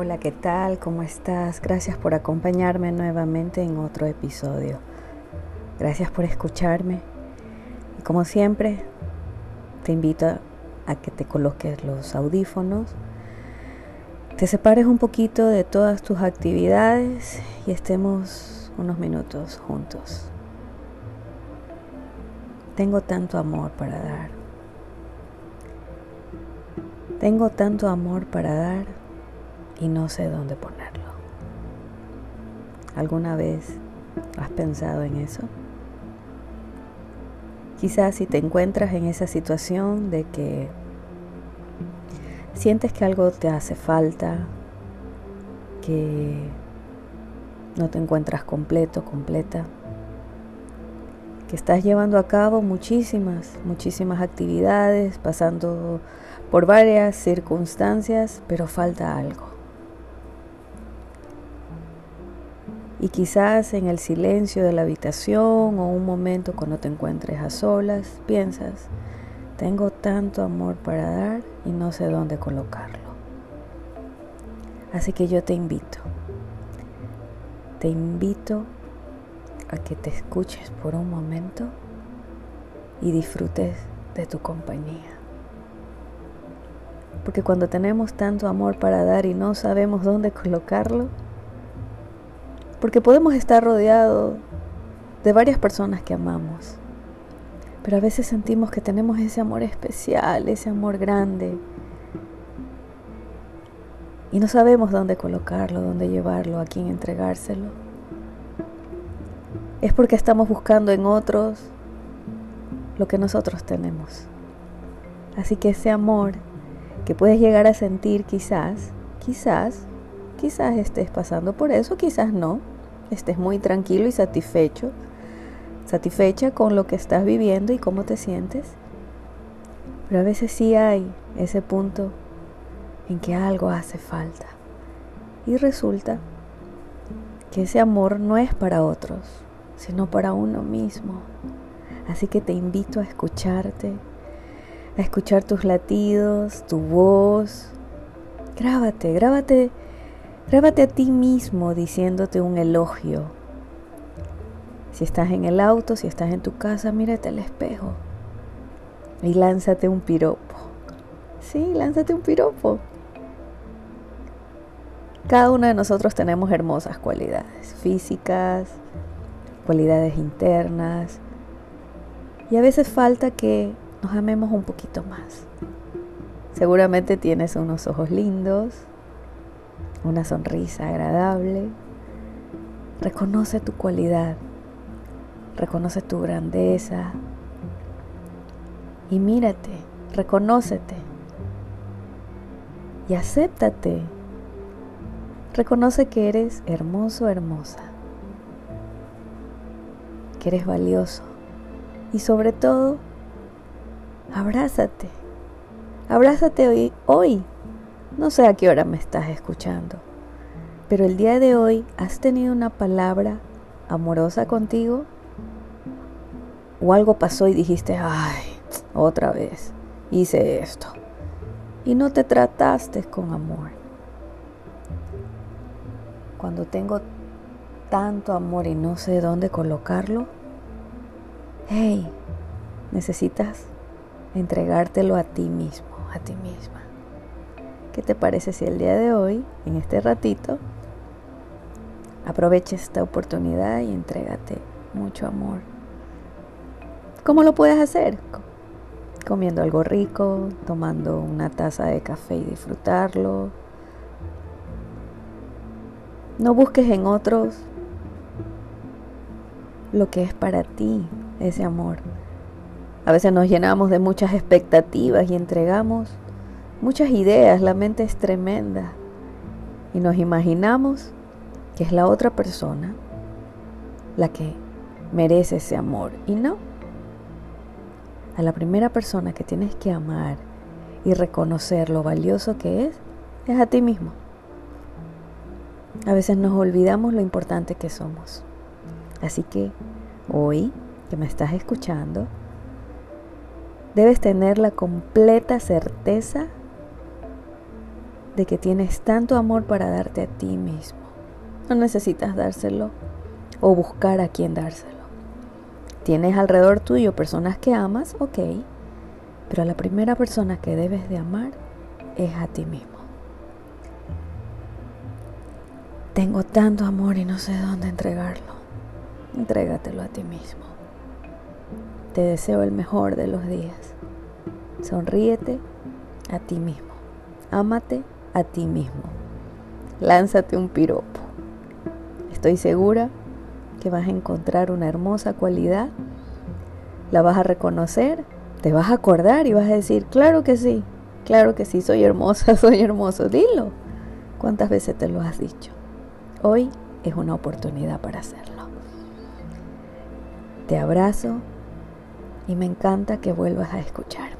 Hola, ¿qué tal? ¿Cómo estás? Gracias por acompañarme nuevamente en otro episodio. Gracias por escucharme. Y como siempre, te invito a que te coloques los audífonos, te separes un poquito de todas tus actividades y estemos unos minutos juntos. Tengo tanto amor para dar. Tengo tanto amor para dar y no sé dónde ponerlo. ¿Alguna vez has pensado en eso? Quizás si te encuentras en esa situación de que sientes que algo te hace falta, que no te encuentras completo, completa, que estás llevando a cabo muchísimas, muchísimas actividades, pasando por varias circunstancias, pero falta algo. Y quizás en el silencio de la habitación o un momento cuando te encuentres a solas, piensas, tengo tanto amor para dar y no sé dónde colocarlo. Así que yo te invito, te invito a que te escuches por un momento y disfrutes de tu compañía. Porque cuando tenemos tanto amor para dar y no sabemos dónde colocarlo, porque podemos estar rodeados de varias personas que amamos, pero a veces sentimos que tenemos ese amor especial, ese amor grande, y no sabemos dónde colocarlo, dónde llevarlo, a quién entregárselo. Es porque estamos buscando en otros lo que nosotros tenemos. Así que ese amor que puedes llegar a sentir quizás, quizás, quizás estés pasando por eso, quizás no, estés muy tranquilo y satisfecho, satisfecha con lo que estás viviendo y cómo te sientes. Pero a veces sí hay ese punto en que algo hace falta. Y resulta que ese amor no es para otros, sino para uno mismo. Así que te invito a escucharte, a escuchar tus latidos, tu voz. Grábate, grábate Grábate a ti mismo diciéndote un elogio. Si estás en el auto, si estás en tu casa, mírate al espejo y lánzate un piropo. Sí, lánzate un piropo. Cada uno de nosotros tenemos hermosas cualidades físicas, cualidades internas, y a veces falta que nos amemos un poquito más. Seguramente tienes unos ojos lindos, una sonrisa agradable. Reconoce tu cualidad, reconoce tu grandeza y mírate, reconócete y acéptate. Reconoce que eres hermoso, hermosa, que eres valioso y sobre todo, abrázate. Abrázate hoy, hoy no sé a qué hora me estás escuchando, pero el día de hoy has tenido una palabra amorosa contigo o algo pasó y dijiste, ay, otra vez hice esto y no te trataste con amor. Cuando tengo tanto amor y no sé dónde colocarlo, hey, necesitas entregártelo a ti mismo, a ti misma. ¿Qué te parece si el día de hoy, en este ratito, aproveches esta oportunidad y entrégate mucho amor? ¿Cómo lo puedes hacer? Comiendo algo rico, tomando una taza de café y disfrutarlo. No busques en otros lo que es para ti ese amor. A veces nos llenamos de muchas expectativas y entregamos muchas ideas, la mente es tremenda y nos imaginamos que es la otra persona la que merece ese amor y no. A la primera persona que tienes que amar y reconocer lo valioso que es es a ti mismo. A veces nos olvidamos lo importante que somos. Así que hoy que me estás escuchando, debes tener la completa certeza de que tienes tanto amor para darte a ti mismo. No necesitas dárselo o buscar a quién dárselo. Tienes alrededor tuyo personas que amas, ok, pero la primera persona que debes de amar es a ti mismo. Tengo tanto amor y no sé dónde entregarlo. Entrégatelo a ti mismo. Te deseo el mejor de los días. Sonríete a ti mismo. Ámate a ti mismo. Lánzate un piropo. Estoy segura que vas a encontrar una hermosa cualidad, la vas a reconocer, te vas a acordar y vas a decir, claro que sí, claro que sí, soy hermosa, soy hermoso, dilo. ¿Cuántas veces te lo has dicho? Hoy es una oportunidad para hacerlo. Te abrazo y me encanta que vuelvas a escucharme.